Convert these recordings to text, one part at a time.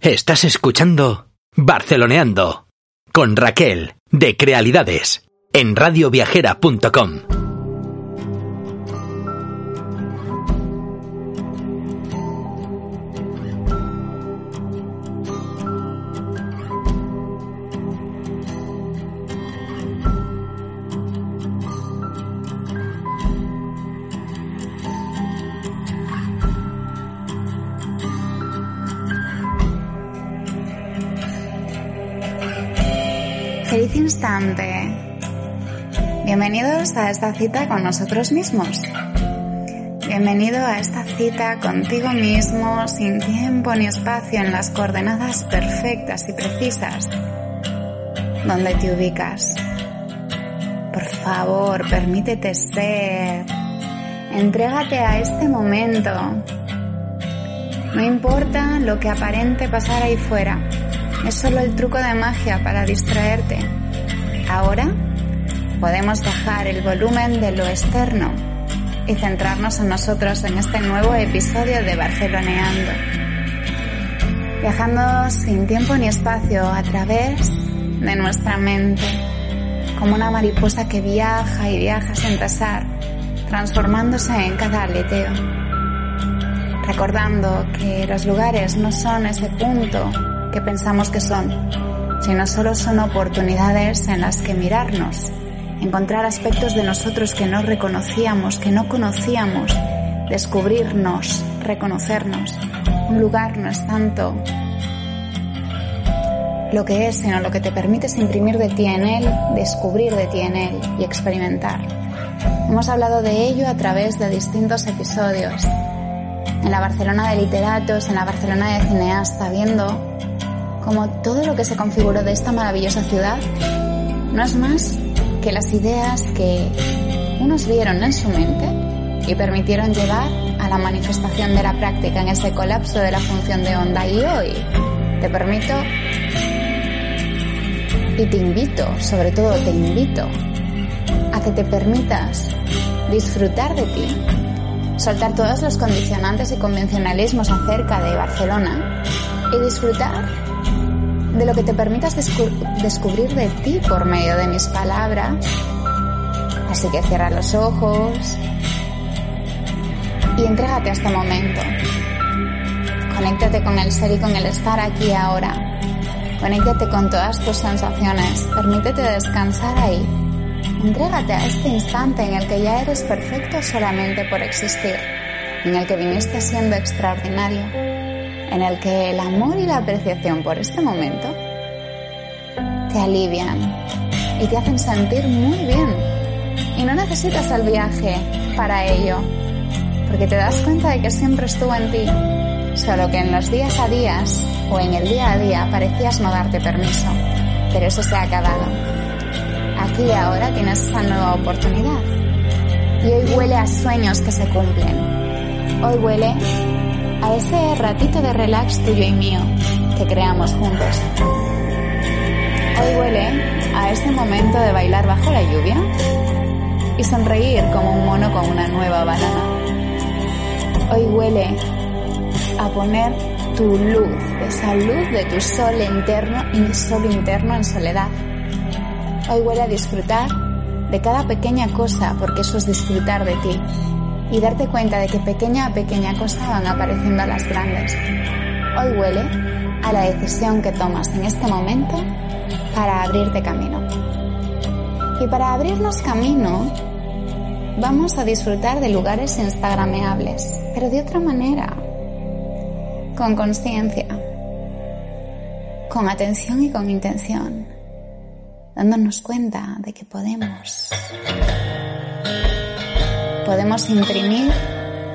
Estás escuchando Barceloneando con Raquel de Crealidades en radioviajera.com. Feliz instante. Bienvenidos a esta cita con nosotros mismos. Bienvenido a esta cita contigo mismo, sin tiempo ni espacio, en las coordenadas perfectas y precisas donde te ubicas. Por favor, permítete ser. Entrégate a este momento. No importa lo que aparente pasar ahí fuera. Es solo el truco de magia para distraerte. Ahora podemos bajar el volumen de lo externo y centrarnos en nosotros en este nuevo episodio de Barceloneando. Viajando sin tiempo ni espacio a través de nuestra mente, como una mariposa que viaja y viaja sin cesar, transformándose en cada aleteo. Recordando que los lugares no son ese punto que pensamos que son, sino solo son oportunidades en las que mirarnos, encontrar aspectos de nosotros que no reconocíamos, que no conocíamos, descubrirnos, reconocernos. Un lugar no es tanto lo que es, sino lo que te permites imprimir de ti en él, descubrir de ti en él y experimentar. Hemos hablado de ello a través de distintos episodios. En la Barcelona de literatos, en la Barcelona de cineasta, viendo como todo lo que se configuró de esta maravillosa ciudad no es más que las ideas que unos vieron en su mente y permitieron llevar a la manifestación de la práctica en ese colapso de la función de onda. Y hoy te permito y te invito, sobre todo te invito, a que te permitas disfrutar de ti, soltar todos los condicionantes y convencionalismos acerca de Barcelona y disfrutar de lo que te permitas descubrir de ti por medio de mis palabras. Así que cierra los ojos y entrégate a este momento. Conéctate con el ser y con el estar aquí ahora. Conéctate con todas tus sensaciones. Permítete descansar ahí. Entrégate a este instante en el que ya eres perfecto solamente por existir, en el que viniste siendo extraordinario en el que el amor y la apreciación por este momento te alivian y te hacen sentir muy bien. Y no necesitas el viaje para ello, porque te das cuenta de que siempre estuvo en ti, solo que en los días a días o en el día a día parecías no darte permiso, pero eso se ha acabado. Aquí ahora tienes esa nueva oportunidad. Y hoy huele a sueños que se cumplen. Hoy huele a ese ratito de relax tuyo y mío que creamos juntos. Hoy huele a ese momento de bailar bajo la lluvia y sonreír como un mono con una nueva banana. Hoy huele a poner tu luz, esa luz de tu sol interno y sol interno en soledad. Hoy huele a disfrutar de cada pequeña cosa porque eso es disfrutar de ti y darte cuenta de que pequeña a pequeña cosa van apareciendo las grandes. Hoy huele a la decisión que tomas en este momento para abrirte camino. Y para abrirnos camino, vamos a disfrutar de lugares instagrameables, pero de otra manera, con conciencia, con atención y con intención, dándonos cuenta de que podemos podemos imprimir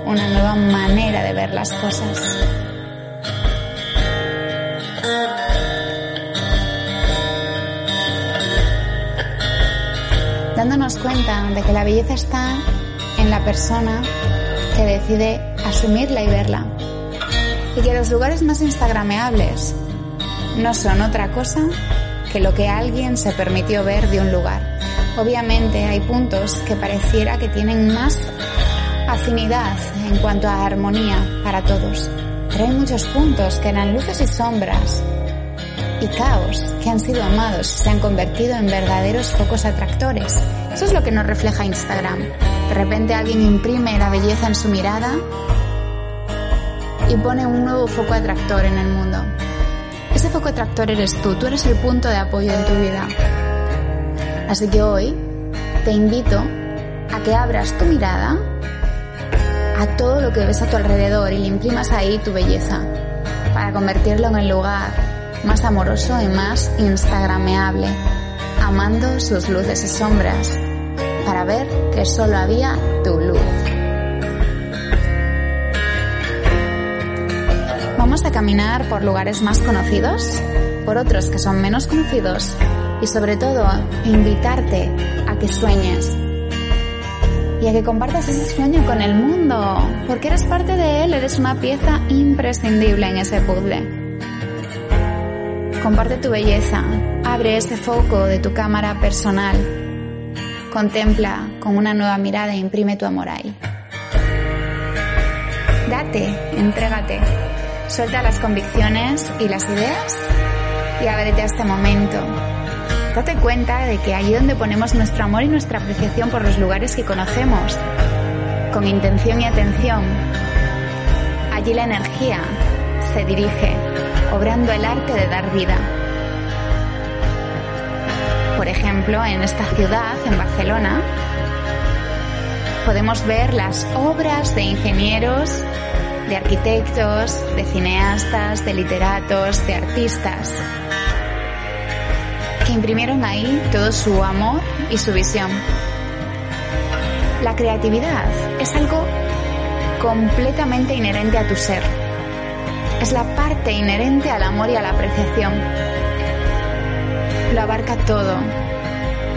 una nueva manera de ver las cosas. Dándonos cuenta de que la belleza está en la persona que decide asumirla y verla. Y que los lugares más instagrameables no son otra cosa que lo que alguien se permitió ver de un lugar. Obviamente hay puntos que pareciera que tienen más afinidad en cuanto a armonía para todos, pero hay muchos puntos que eran luces y sombras y caos que han sido amados se han convertido en verdaderos focos atractores. Eso es lo que nos refleja Instagram. De repente alguien imprime la belleza en su mirada y pone un nuevo foco atractor en el mundo. Ese foco atractor eres tú, tú eres el punto de apoyo en tu vida. Así que hoy te invito a que abras tu mirada a todo lo que ves a tu alrededor y le imprimas ahí tu belleza para convertirlo en el lugar más amoroso y más instagrameable, amando sus luces y sombras para ver que solo había tu luz. Vamos a caminar por lugares más conocidos, por otros que son menos conocidos y sobre todo invitarte a que sueñes y a que compartas ese sueño con el mundo, porque eres parte de él, eres una pieza imprescindible en ese puzzle. Comparte tu belleza, abre ese foco de tu cámara personal, contempla con una nueva mirada e imprime tu amor ahí. Date, entrégate, suelta las convicciones y las ideas y ábrete a este momento Date cuenta de que allí donde ponemos nuestro amor y nuestra apreciación por los lugares que conocemos, con intención y atención, allí la energía se dirige, obrando el arte de dar vida. Por ejemplo, en esta ciudad, en Barcelona, podemos ver las obras de ingenieros, de arquitectos, de cineastas, de literatos, de artistas, imprimieron ahí todo su amor y su visión. La creatividad es algo completamente inherente a tu ser. Es la parte inherente al amor y a la apreciación. Lo abarca todo.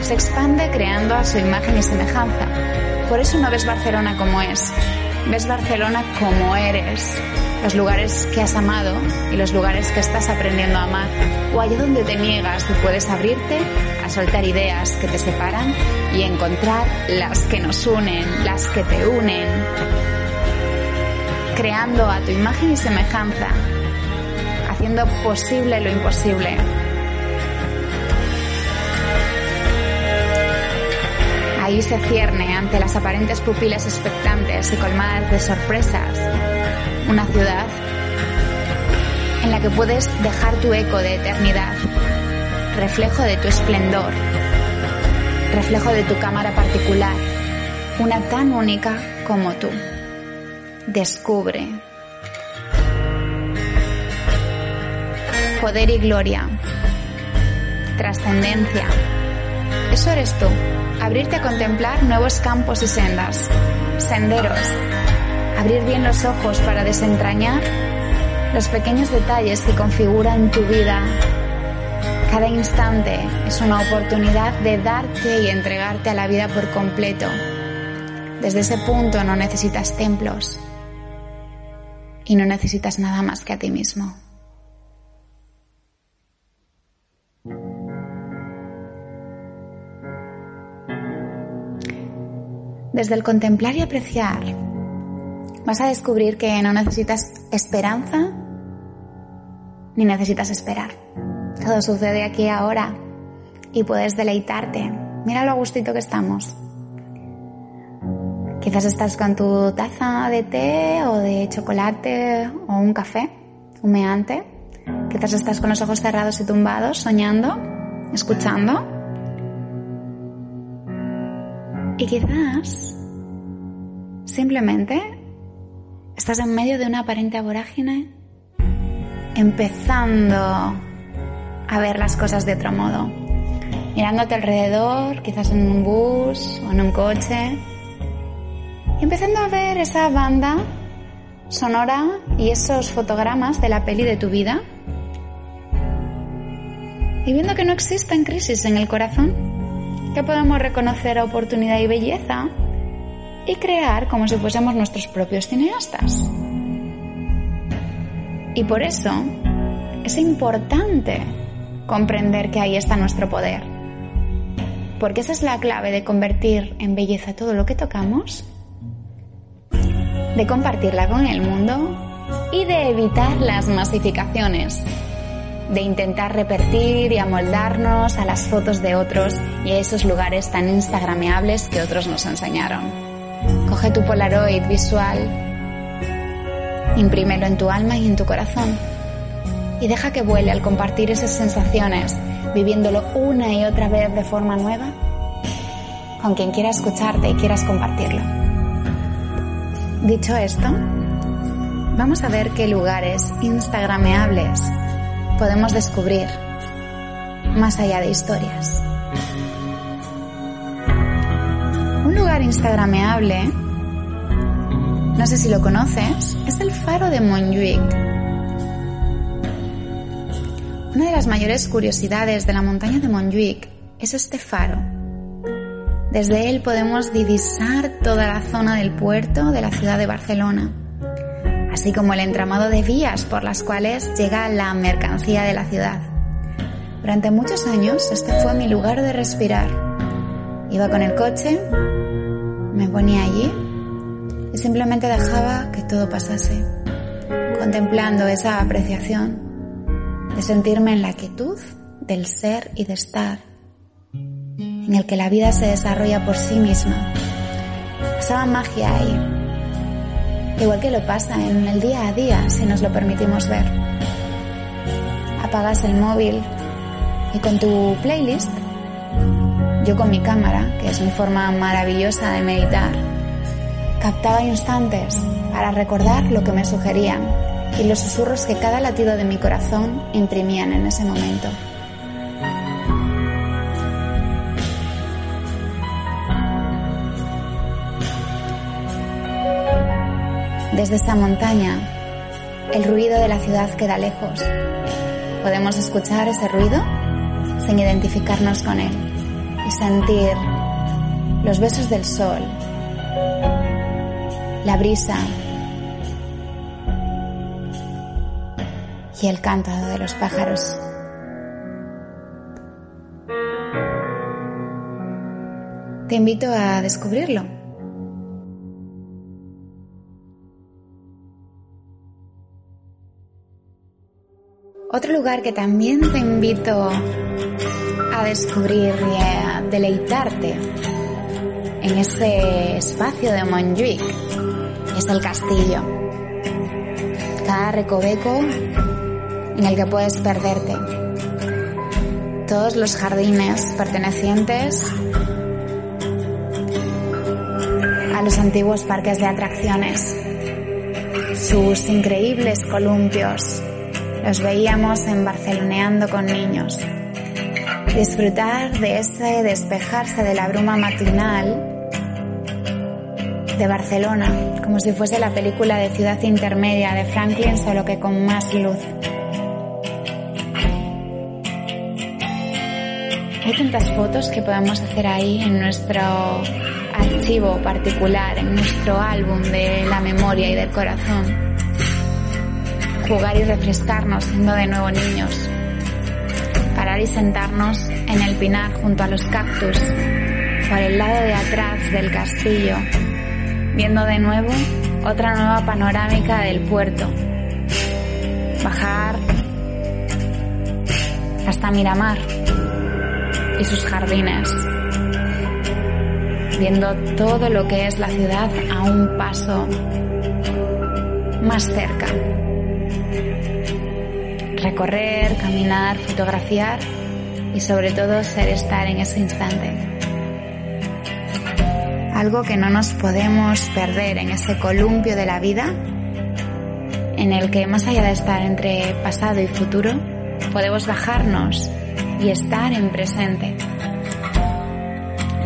Se expande creando a su imagen y semejanza. Por eso no ves Barcelona como es. Ves Barcelona como eres, los lugares que has amado y los lugares que estás aprendiendo a amar, o allá donde te niegas y puedes abrirte a soltar ideas que te separan y encontrar las que nos unen, las que te unen, creando a tu imagen y semejanza, haciendo posible lo imposible. Ahí se cierne ante las aparentes pupilas expectantes y colmadas de sorpresas una ciudad en la que puedes dejar tu eco de eternidad, reflejo de tu esplendor, reflejo de tu cámara particular, una tan única como tú. Descubre. Poder y gloria. Trascendencia. Eso eres tú. Abrirte a contemplar nuevos campos y sendas, senderos abrir bien los ojos para desentrañar los pequeños detalles que configuran tu vida. Cada instante es una oportunidad de darte y entregarte a la vida por completo. Desde ese punto no necesitas templos y no necesitas nada más que a ti mismo. Desde el contemplar y apreciar vas a descubrir que no necesitas esperanza ni necesitas esperar. Todo sucede aquí ahora y puedes deleitarte. Mira lo gustito que estamos. Quizás estás con tu taza de té o de chocolate o un café humeante. Quizás estás con los ojos cerrados y tumbados, soñando, escuchando. Y quizás simplemente Estás en medio de una aparente vorágine, empezando a ver las cosas de otro modo, mirándote alrededor, quizás en un bus o en un coche, y empezando a ver esa banda sonora y esos fotogramas de la peli de tu vida. Y viendo que no existen crisis en el corazón, que podemos reconocer oportunidad y belleza y crear como si fuésemos nuestros propios cineastas. Y por eso es importante comprender que ahí está nuestro poder. Porque esa es la clave de convertir en belleza todo lo que tocamos, de compartirla con el mundo y de evitar las masificaciones, de intentar repetir y amoldarnos a las fotos de otros y a esos lugares tan instagrameables que otros nos enseñaron. Coge tu Polaroid visual, imprímelo en tu alma y en tu corazón y deja que vuele al compartir esas sensaciones, viviéndolo una y otra vez de forma nueva, con quien quiera escucharte y quieras compartirlo. Dicho esto, vamos a ver qué lugares instagrameables podemos descubrir más allá de historias. Instagrameable, no sé si lo conoces, es el faro de Montjuic una de las mayores curiosidades de la montaña de Montjuic es este faro. Desde él podemos divisar toda la zona del puerto de la ciudad de Barcelona, así como el entramado de vías por las cuales llega la mercancía de la ciudad. Durante muchos años este fue mi lugar de respirar. Iba con el coche, me ponía allí y simplemente dejaba que todo pasase, contemplando esa apreciación de sentirme en la quietud del ser y de estar, en el que la vida se desarrolla por sí misma. Pasaba magia ahí, igual que lo pasa en el día a día si nos lo permitimos ver. Apagas el móvil y con tu playlist, yo con mi cámara, que es mi forma maravillosa de meditar, captaba instantes para recordar lo que me sugerían y los susurros que cada latido de mi corazón imprimían en ese momento. Desde esta montaña, el ruido de la ciudad queda lejos. Podemos escuchar ese ruido sin identificarnos con él y sentir los besos del sol, la brisa y el canto de los pájaros. Te invito a descubrirlo. Otro lugar que también te invito a descubrir y a deleitarte en este espacio de Montjuic es el castillo. Cada recoveco en el que puedes perderte. Todos los jardines pertenecientes a los antiguos parques de atracciones. Sus increíbles columpios los veíamos en Barceloneando con niños. Disfrutar de ese despejarse de la bruma matinal de Barcelona, como si fuese la película de Ciudad Intermedia de Franklin, solo que con más luz. Hay tantas fotos que podemos hacer ahí en nuestro archivo particular, en nuestro álbum de la memoria y del corazón. Jugar y refrescarnos siendo de nuevo niños. Y sentarnos en el pinar junto a los cactus, por el lado de atrás del castillo, viendo de nuevo otra nueva panorámica del puerto. Bajar hasta Miramar y sus jardines, viendo todo lo que es la ciudad a un paso más cerca. Recorrer, caminar, fotografiar y sobre todo ser estar en ese instante. Algo que no nos podemos perder en ese columpio de la vida en el que más allá de estar entre pasado y futuro, podemos bajarnos y estar en presente.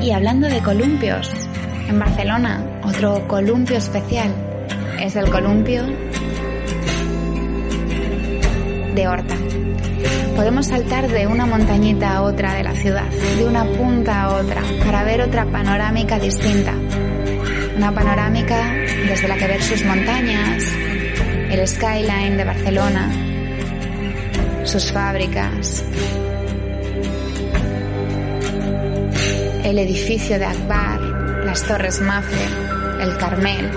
Y hablando de columpios, en Barcelona otro columpio especial es el columpio de Horta. Podemos saltar de una montañita a otra de la ciudad, de una punta a otra, para ver otra panorámica distinta. Una panorámica desde la que ver sus montañas, el skyline de Barcelona, sus fábricas, el edificio de Akbar, las Torres Mafre, el Carmel.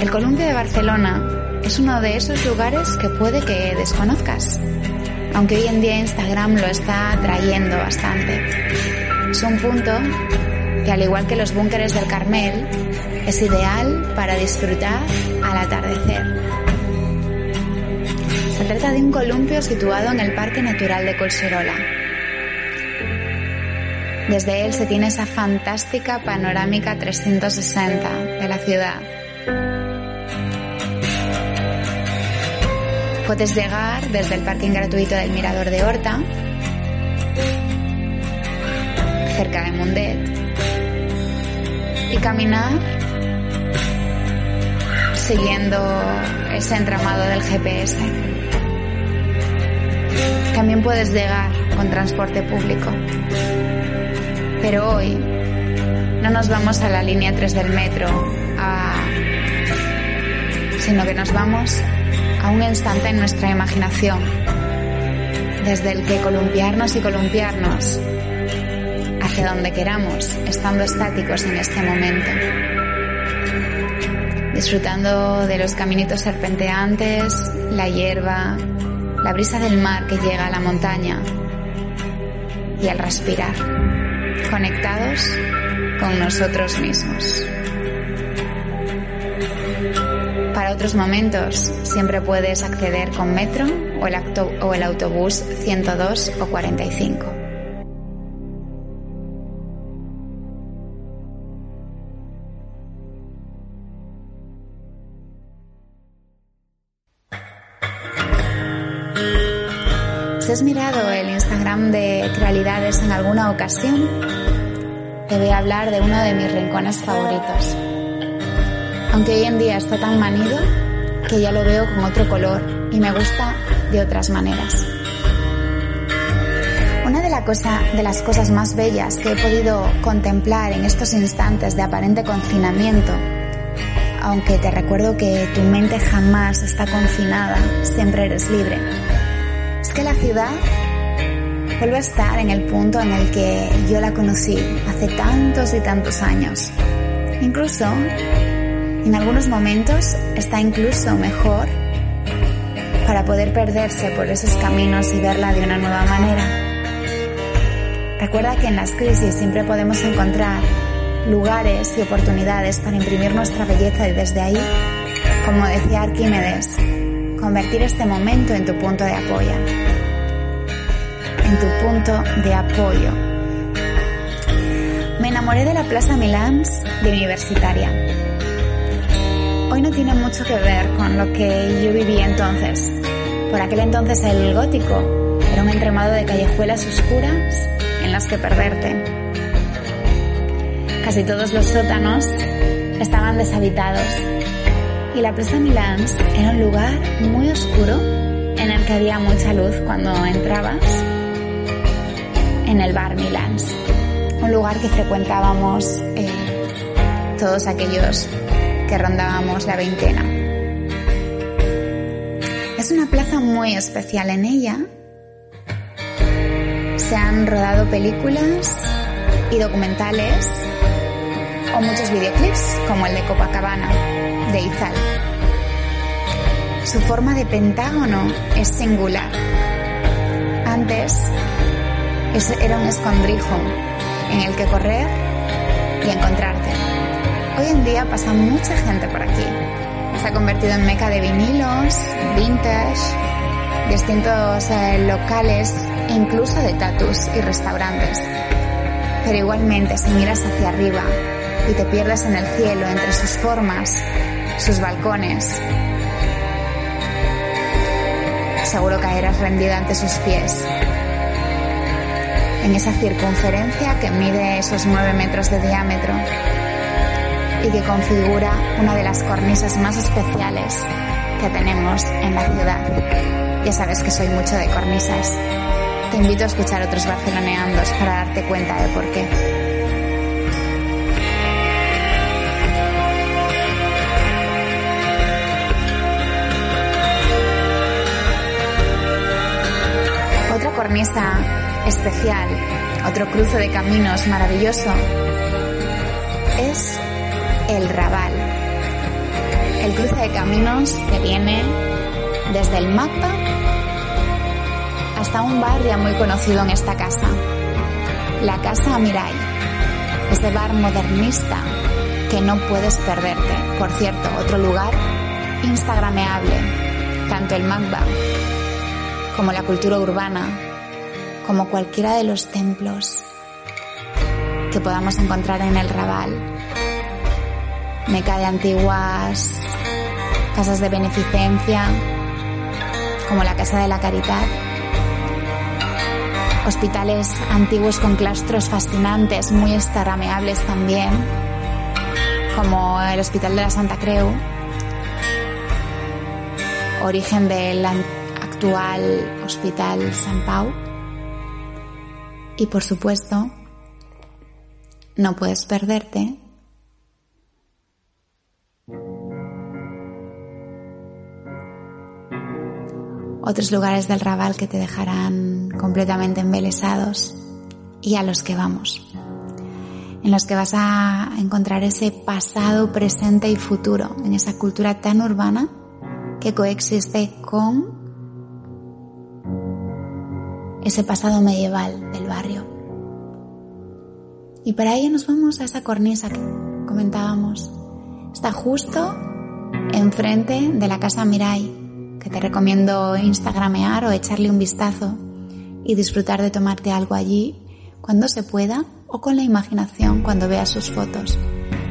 El columpio de Barcelona es uno de esos lugares que puede que desconozcas, aunque hoy en día Instagram lo está trayendo bastante. Es un punto que al igual que los búnkeres del Carmel, es ideal para disfrutar al atardecer. Se trata de un columpio situado en el Parque Natural de Colserola. Desde él se tiene esa fantástica panorámica 360 de la ciudad. Puedes llegar desde el parking gratuito del Mirador de Horta, cerca de Mundet, y caminar siguiendo ese entramado del GPS. También puedes llegar con transporte público. Pero hoy no nos vamos a la línea 3 del metro, sino que nos vamos a un instante en nuestra imaginación, desde el que columpiarnos y columpiarnos hacia donde queramos, estando estáticos en este momento. Disfrutando de los caminitos serpenteantes, la hierba, la brisa del mar que llega a la montaña y al respirar, conectados con nosotros mismos. Otros momentos siempre puedes acceder con metro o el, o el autobús 102 o 45. Si has mirado el Instagram de Realidades en alguna ocasión, te voy a hablar de uno de mis rincones favoritos aunque hoy en día está tan manido que ya lo veo con otro color y me gusta de otras maneras. Una de, la cosa, de las cosas más bellas que he podido contemplar en estos instantes de aparente confinamiento, aunque te recuerdo que tu mente jamás está confinada, siempre eres libre, es que la ciudad vuelve a estar en el punto en el que yo la conocí hace tantos y tantos años. Incluso en algunos momentos está incluso mejor para poder perderse por esos caminos y verla de una nueva manera. Recuerda que en las crisis siempre podemos encontrar lugares y oportunidades para imprimir nuestra belleza y desde ahí, como decía Arquímedes, convertir este momento en tu punto de apoyo. En tu punto de apoyo. Me enamoré de la Plaza Milans de Universitaria hoy no tiene mucho que ver con lo que yo viví entonces. Por aquel entonces el gótico era un entremado de callejuelas oscuras en las que perderte. Casi todos los sótanos estaban deshabitados y la Plaza Milans era un lugar muy oscuro en el que había mucha luz cuando entrabas en el bar Milans, un lugar que frecuentábamos eh, todos aquellos rondábamos la veintena. Es una plaza muy especial en ella. Se han rodado películas y documentales o muchos videoclips como el de Copacabana de Izal. Su forma de pentágono es singular. Antes era un escondrijo en el que correr y encontrarte. Hoy en día pasa mucha gente por aquí. Se ha convertido en meca de vinilos, vintage, distintos eh, locales e incluso de tatus y restaurantes. Pero igualmente si miras hacia arriba y te pierdes en el cielo entre sus formas, sus balcones, seguro caerás rendido ante sus pies. En esa circunferencia que mide esos nueve metros de diámetro y que configura una de las cornisas más especiales que tenemos en la ciudad. Ya sabes que soy mucho de cornisas. Te invito a escuchar otros barceloneandos para darte cuenta de por qué. Otra cornisa especial, otro cruce de caminos maravilloso, es el Raval. El cruce de caminos que viene desde el mapa hasta un bar ya muy conocido en esta casa, la Casa Mirai, ese bar modernista que no puedes perderte. Por cierto, otro lugar instagrameable, tanto el MACBA como la cultura urbana, como cualquiera de los templos que podamos encontrar en el Raval. Meca de antiguas casas de beneficencia, como la Casa de la Caridad. Hospitales antiguos con claustros fascinantes, muy instagrameables también, como el Hospital de la Santa Creu, origen del actual Hospital San Pau. Y por supuesto, no puedes perderte otros lugares del Raval que te dejarán completamente embelesados y a los que vamos, en los que vas a encontrar ese pasado, presente y futuro, en esa cultura tan urbana que coexiste con ese pasado medieval del barrio. Y para ello nos vamos a esa cornisa que comentábamos. Está justo enfrente de la casa Mirai, que te recomiendo instagramear o echarle un vistazo y disfrutar de tomarte algo allí cuando se pueda o con la imaginación cuando veas sus fotos.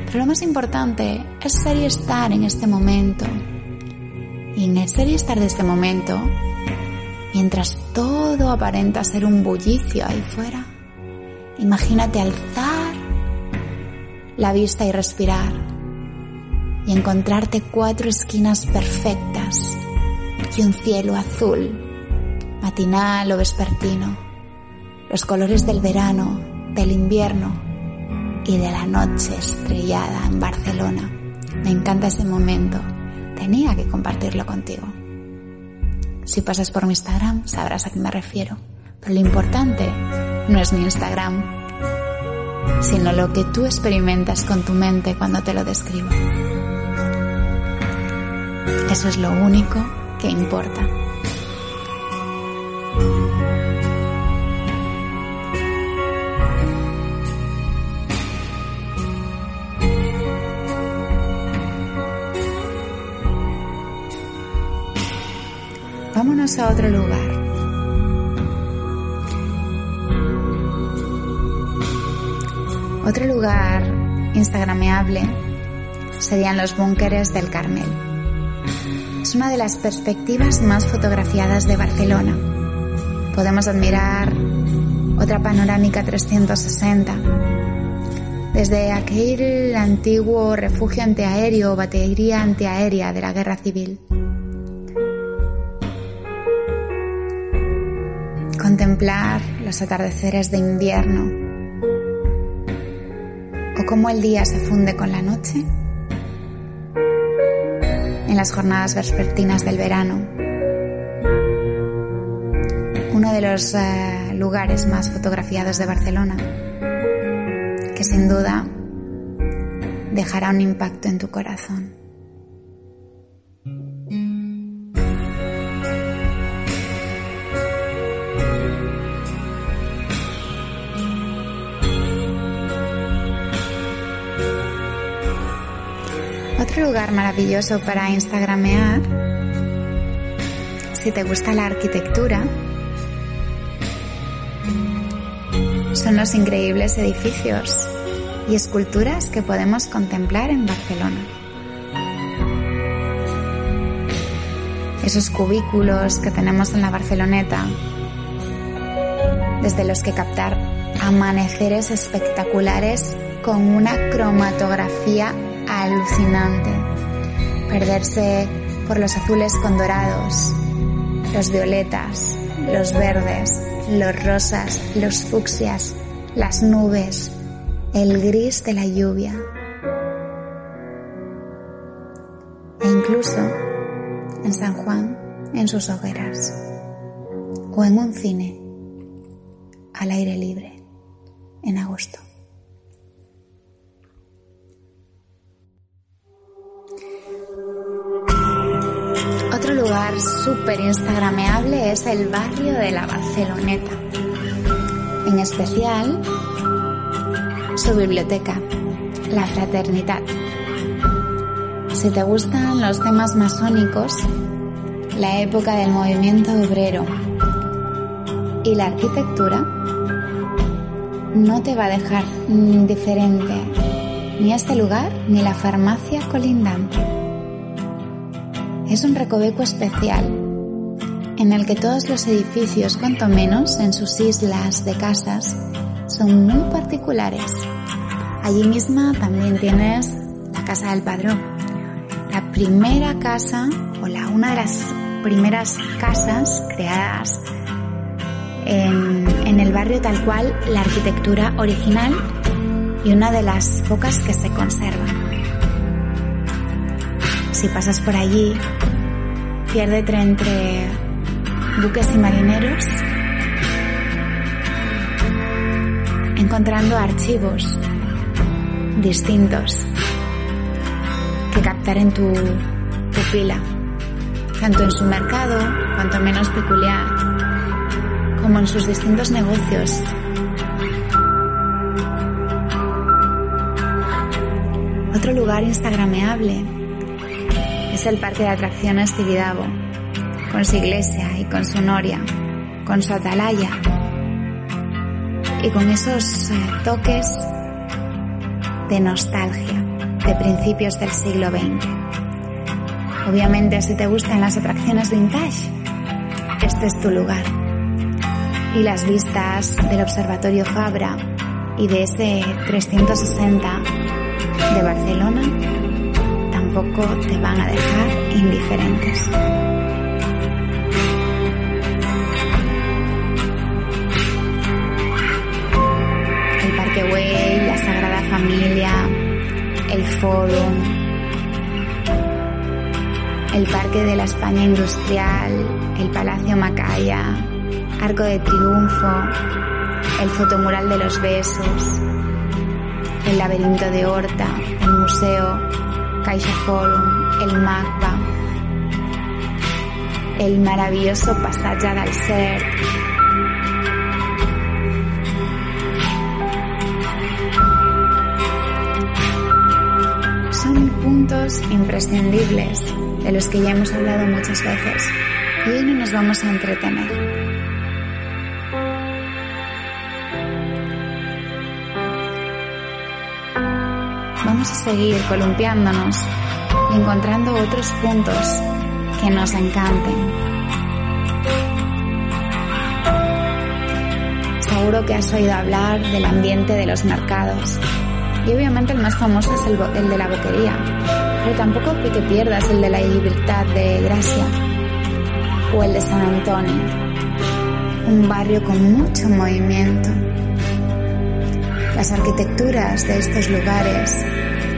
Pero lo más importante es ser y estar en este momento. Y en el ser y estar de este momento Mientras todo aparenta ser un bullicio ahí fuera, imagínate alzar la vista y respirar y encontrarte cuatro esquinas perfectas y un cielo azul, matinal o vespertino, los colores del verano, del invierno y de la noche estrellada en Barcelona. Me encanta ese momento. Tenía que compartirlo contigo. Si pasas por mi Instagram sabrás a qué me refiero. Pero lo importante no es mi Instagram, sino lo que tú experimentas con tu mente cuando te lo describo. Eso es lo único que importa. vámonos a otro lugar. Otro lugar instagrameable serían los búnkeres del Carmel. Es una de las perspectivas más fotografiadas de Barcelona. Podemos admirar otra panorámica 360 desde aquel antiguo refugio antiaéreo o batería antiaérea de la guerra civil. contemplar los atardeceres de invierno o cómo el día se funde con la noche en las jornadas vespertinas del verano. Uno de los eh, lugares más fotografiados de Barcelona, que sin duda dejará un impacto en tu corazón. Otro lugar maravilloso para instagramear, si te gusta la arquitectura, son los increíbles edificios y esculturas que podemos contemplar en Barcelona. Esos cubículos que tenemos en la Barceloneta, desde los que captar amaneceres espectaculares con una cromatografía alucinante. Perderse por los azules con dorados, los violetas, los verdes, los rosas, los fucsias, las nubes, el gris de la lluvia. E incluso en San Juan, en sus hogueras, o en un cine al aire libre en agosto. Lugar súper instagrameable es el barrio de la Barceloneta. En especial su biblioteca, la Fraternidad. Si te gustan los temas masónicos, la época del movimiento obrero y la arquitectura, no te va a dejar indiferente ni este lugar ni la farmacia colindante es un recoveco especial en el que todos los edificios, cuanto menos en sus islas de casas, son muy particulares. Allí misma también tienes la Casa del Padrón, la primera casa o la una de las primeras casas creadas en, en el barrio tal cual la arquitectura original y una de las pocas que se conservan. Si pasas por allí, piérdete entre buques y marineros, encontrando archivos distintos que captar en tu pupila, tanto en su mercado, cuanto menos peculiar, como en sus distintos negocios. Otro lugar instagrameable es el parque de atracciones Tibidabo, con su iglesia y con su noria, con su atalaya y con esos eh, toques de nostalgia de principios del siglo XX. Obviamente si te gustan las atracciones vintage, este es tu lugar. Y las vistas del Observatorio Fabra y de ese 360 de Barcelona tampoco te van a dejar indiferentes. El Parque Güell, la Sagrada Familia, el Fórum, el Parque de la España Industrial, el Palacio Macaya, Arco de Triunfo, el Fotomural de los Besos, el Laberinto de Horta, el Museo Forum, el MACBA, el maravilloso Pasaje del Ser, son puntos imprescindibles de los que ya hemos hablado muchas veces y hoy no nos vamos a entretener. A seguir columpiándonos y encontrando otros puntos que nos encanten. Seguro que has oído hablar del ambiente de los mercados. Y obviamente el más famoso es el, de la boquería. Pero tampoco que pierdas el de la libertad de Gracia o el de San Antonio. Un barrio con mucho movimiento. Las arquitecturas de estos lugares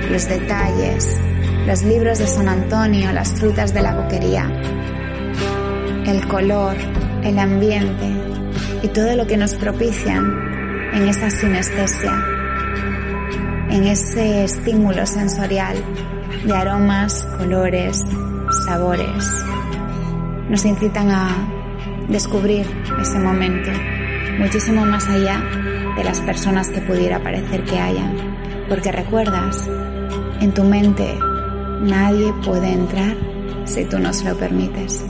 los detalles, los libros de San Antonio, las frutas de la boquería, el color, el ambiente y todo lo que nos propician en esa sinestesia, en ese estímulo sensorial de aromas, colores, sabores. Nos incitan a descubrir ese momento muchísimo más allá de las personas que pudiera parecer que hayan, porque recuerdas en tu mente nadie puede entrar si tú no se lo permites.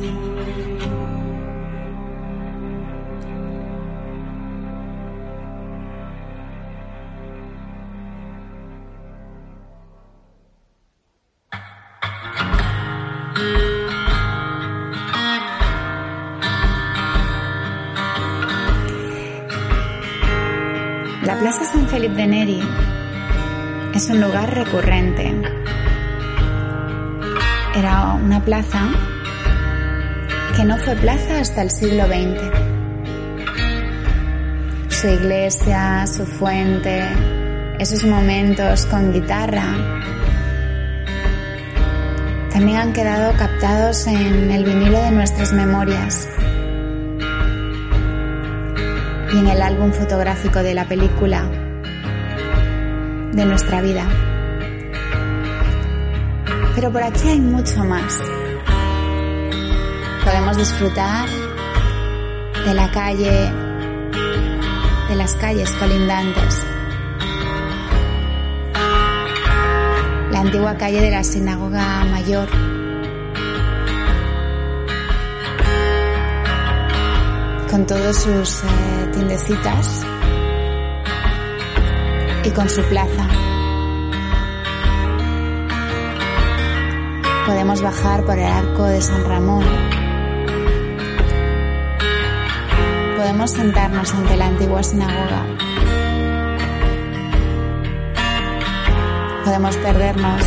Recurrente. era una plaza que no fue plaza hasta el siglo XX. Su iglesia, su fuente, esos momentos con guitarra, también han quedado captados en el vinilo de nuestras memorias y en el álbum fotográfico de la película de nuestra vida. Pero por aquí hay mucho más. Podemos disfrutar de la calle, de las calles colindantes. La antigua calle de la Sinagoga Mayor. Con todos sus eh, tiendecitas y con su plaza. Podemos bajar por el arco de San Ramón. Podemos sentarnos ante la antigua sinagoga. Podemos perdernos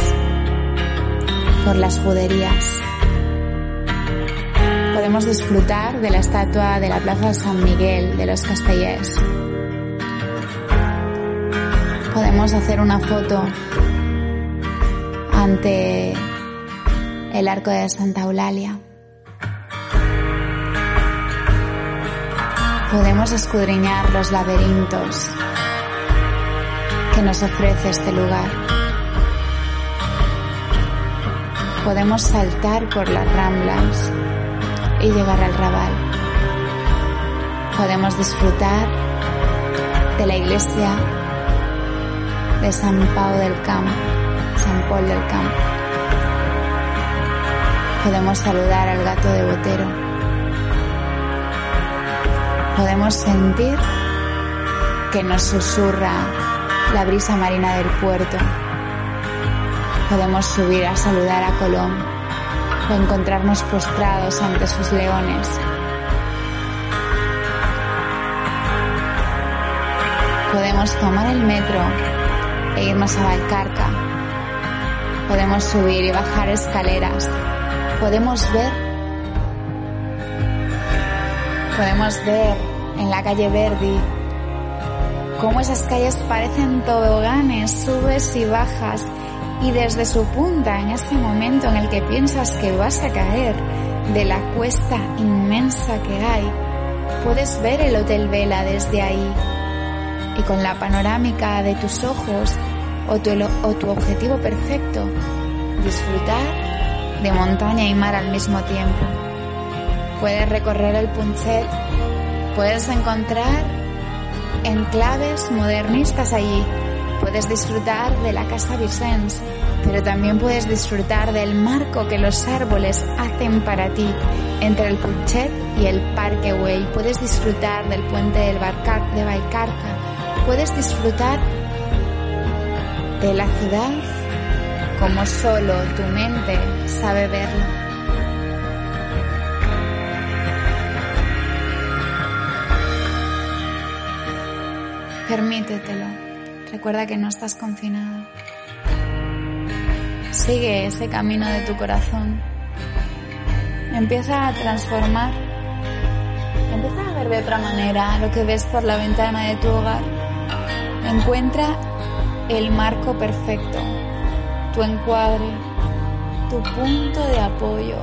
por las juderías. Podemos disfrutar de la estatua de la Plaza San Miguel de los Castellers. Podemos hacer una foto ante el arco de Santa Eulalia. Podemos escudriñar los laberintos que nos ofrece este lugar. Podemos saltar por las ramblas y llegar al Raval. Podemos disfrutar de la iglesia de San Pau del Camp, San Paul del Camp podemos saludar al gato de Botero. Podemos sentir que nos susurra la brisa marina del puerto. Podemos subir a saludar a Colón o encontrarnos postrados ante sus leones. Podemos tomar el metro e irnos a Valcarca. Podemos subir y bajar escaleras podemos ver, podemos ver en la calle Verdi cómo esas calles parecen toboganes, subes y bajas, y desde su punta, en ese momento en el que piensas que vas a caer de la cuesta inmensa que hay, puedes ver el Hotel Vela desde ahí. Y con la panorámica de tus ojos o tu, o tu objetivo perfecto, disfrutar de montaña y mar al mismo tiempo. Puedes recorrer el Punchet, puedes encontrar enclaves modernistas allí, puedes disfrutar de la Casa Vicens, pero también puedes disfrutar del marco que los árboles hacen para ti entre el Punchet y el Parque Way. Puedes disfrutar del puente del Barcar de Baicarca, puedes disfrutar de la ciudad como solo tu mente sabe verlo. Permítetelo. Recuerda que no estás confinado. Sigue ese camino de tu corazón. Empieza a transformar. Empieza a ver de otra manera lo que ves por la ventana de tu hogar. Encuentra el marco perfecto tu encuadre, tu punto de apoyo,